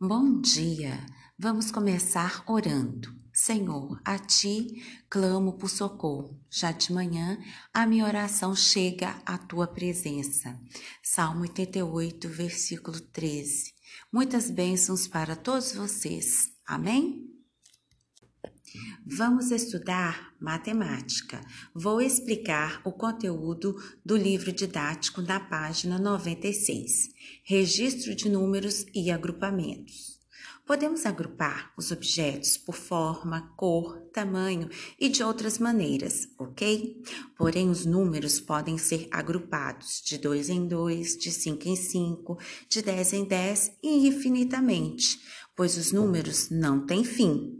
Bom dia! Vamos começar orando. Senhor, a ti clamo por socorro. Já de manhã a minha oração chega à tua presença. Salmo 88, versículo 13. Muitas bênçãos para todos vocês. Amém? Vamos estudar matemática. Vou explicar o conteúdo do livro didático na página 96. Registro de números e agrupamentos. Podemos agrupar os objetos por forma, cor, tamanho e de outras maneiras, ok? Porém, os números podem ser agrupados de 2 em 2, de 5 em 5, de 10 em 10 e infinitamente, pois os números não têm fim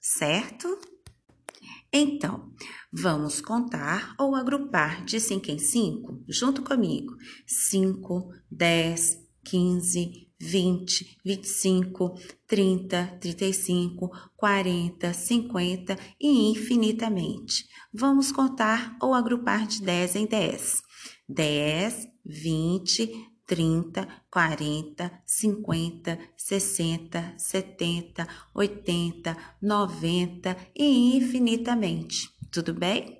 certo? Então, vamos contar ou agrupar de 5 em 5 junto comigo. 5, 10, 15, 20, 25, 30, 35, 40, 50 e infinitamente. Vamos contar ou agrupar de 10 em 10. 10, 20, 30, 40, 50, 60, 70, 80, 90 e infinitamente. Tudo bem?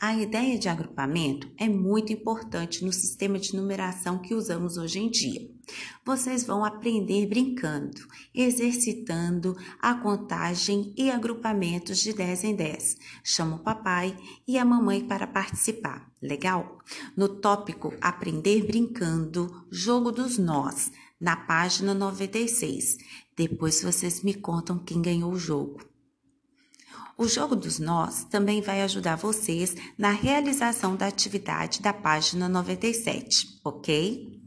A ideia de agrupamento é muito importante no sistema de numeração que usamos hoje em dia. Vocês vão aprender brincando, exercitando a contagem e agrupamentos de 10 em 10. Chama o papai e a mamãe para participar. Legal? No tópico Aprender brincando, jogo dos nós, na página 96. Depois vocês me contam quem ganhou o jogo. O jogo dos nós também vai ajudar vocês na realização da atividade da página 97, ok?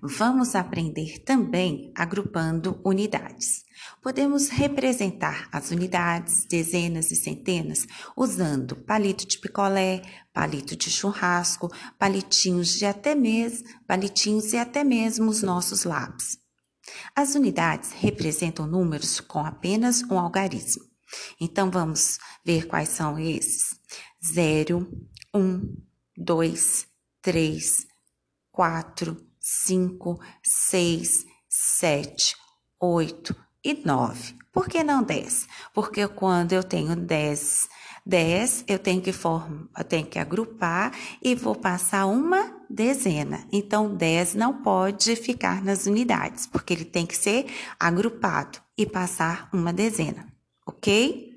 Vamos aprender também agrupando unidades. Podemos representar as unidades, dezenas e centenas usando palito de picolé, palito de churrasco, palitinhos de até mesmo, palitinhos e até mesmo os nossos lápis. As unidades representam números com apenas um algarismo. Então, vamos ver quais são esses: 0, 1, 2, 3, 4, 5, 6, 7, 8 e 9. Por que não 10? Porque quando eu tenho 10, 10 eu tenho que formar, eu tenho que agrupar e vou passar uma dezena. Então 10 não pode ficar nas unidades, porque ele tem que ser agrupado e passar uma dezena ok?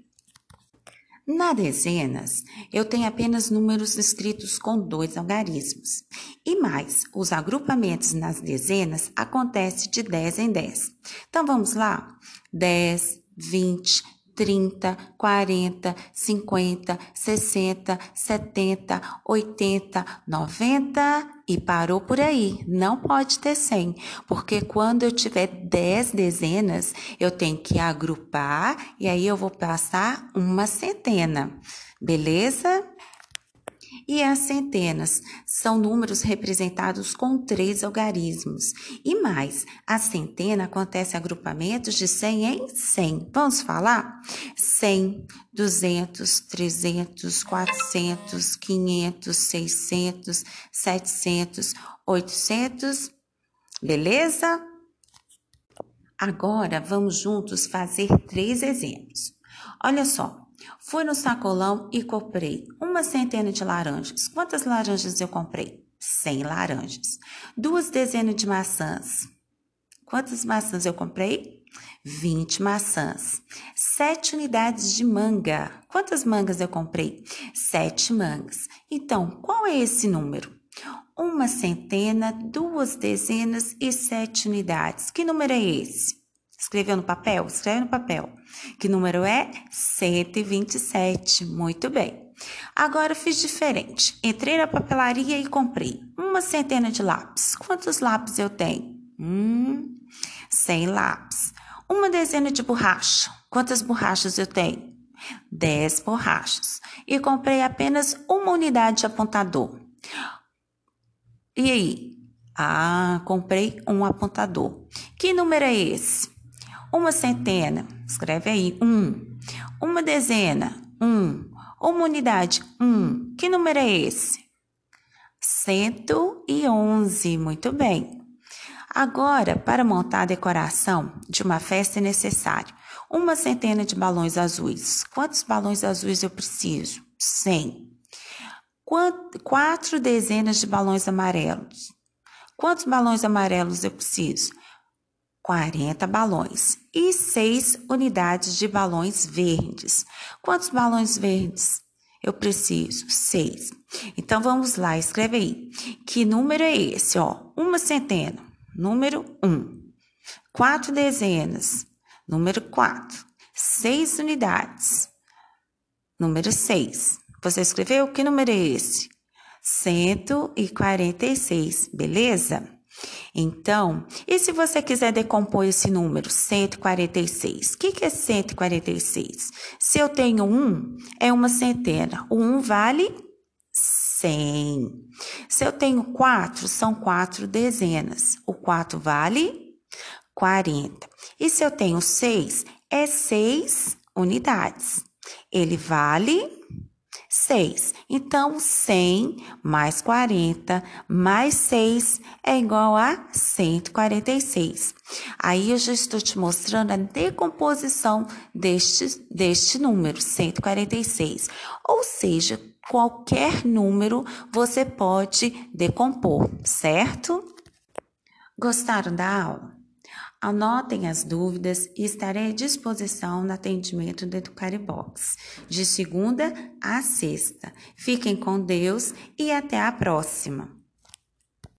Na dezenas, eu tenho apenas números escritos com dois algarismos. E mais, os agrupamentos nas dezenas acontecem de 10 em 10. Então, vamos lá? 10, 20, 30, 40, 50, 60, 70, 80, 90 e parou por aí. Não pode ter 100, porque quando eu tiver 10 dezenas, eu tenho que agrupar e aí eu vou passar uma centena. Beleza? E as centenas são números representados com três algarismos. E mais, a centena acontece agrupamentos de 100 em 100. Vamos falar? 100, 200, 300, 400, 500, 600, 700, 800. Beleza? Agora vamos juntos fazer três exemplos. Olha só, Fui no sacolão e comprei uma centena de laranjas. Quantas laranjas eu comprei? 100 laranjas. Duas dezenas de maçãs. Quantas maçãs eu comprei? 20 maçãs. Sete unidades de manga. Quantas mangas eu comprei? Sete mangas. Então, qual é esse número? Uma centena, duas dezenas e sete unidades. Que número é esse? Escreveu no papel? Escreve no papel. Que número é? 127. Muito bem. Agora fiz diferente. Entrei na papelaria e comprei uma centena de lápis. Quantos lápis eu tenho? Hum, 100 lápis. Uma dezena de borracha. Quantas borrachas eu tenho? 10 borrachas. E comprei apenas uma unidade de apontador. E aí? Ah, comprei um apontador. Que número é esse? Uma centena, escreve aí, um. Uma dezena, um. Uma unidade, um. Que número é esse? 111, muito bem. Agora, para montar a decoração de uma festa é necessário uma centena de balões azuis. Quantos balões azuis eu preciso? 100. Quatro dezenas de balões amarelos. Quantos balões amarelos eu preciso? 40 balões. E 6 unidades de balões verdes. Quantos balões verdes eu preciso? 6. Então vamos lá, escreve aí. Que número é esse? Ó, uma centena. Número 1. Quatro dezenas. Número 4. 6 unidades. Número 6. Você escreveu? Que número é esse? 146, beleza? Então, e se você quiser decompor esse número, 146? O que, que é 146? Se eu tenho um, é uma centena. O um vale 100. Se eu tenho quatro, são quatro dezenas. O 4 vale 40. E se eu tenho seis, é seis unidades. Ele vale 6. Então, 100 mais 40 mais 6 é igual a 146. Aí eu já estou te mostrando a decomposição deste, deste número, 146. Ou seja, qualquer número você pode decompor, certo? Gostaram da aula? Anotem as dúvidas e estarei à disposição no atendimento do Educaribox, de segunda a sexta. Fiquem com Deus e até a próxima!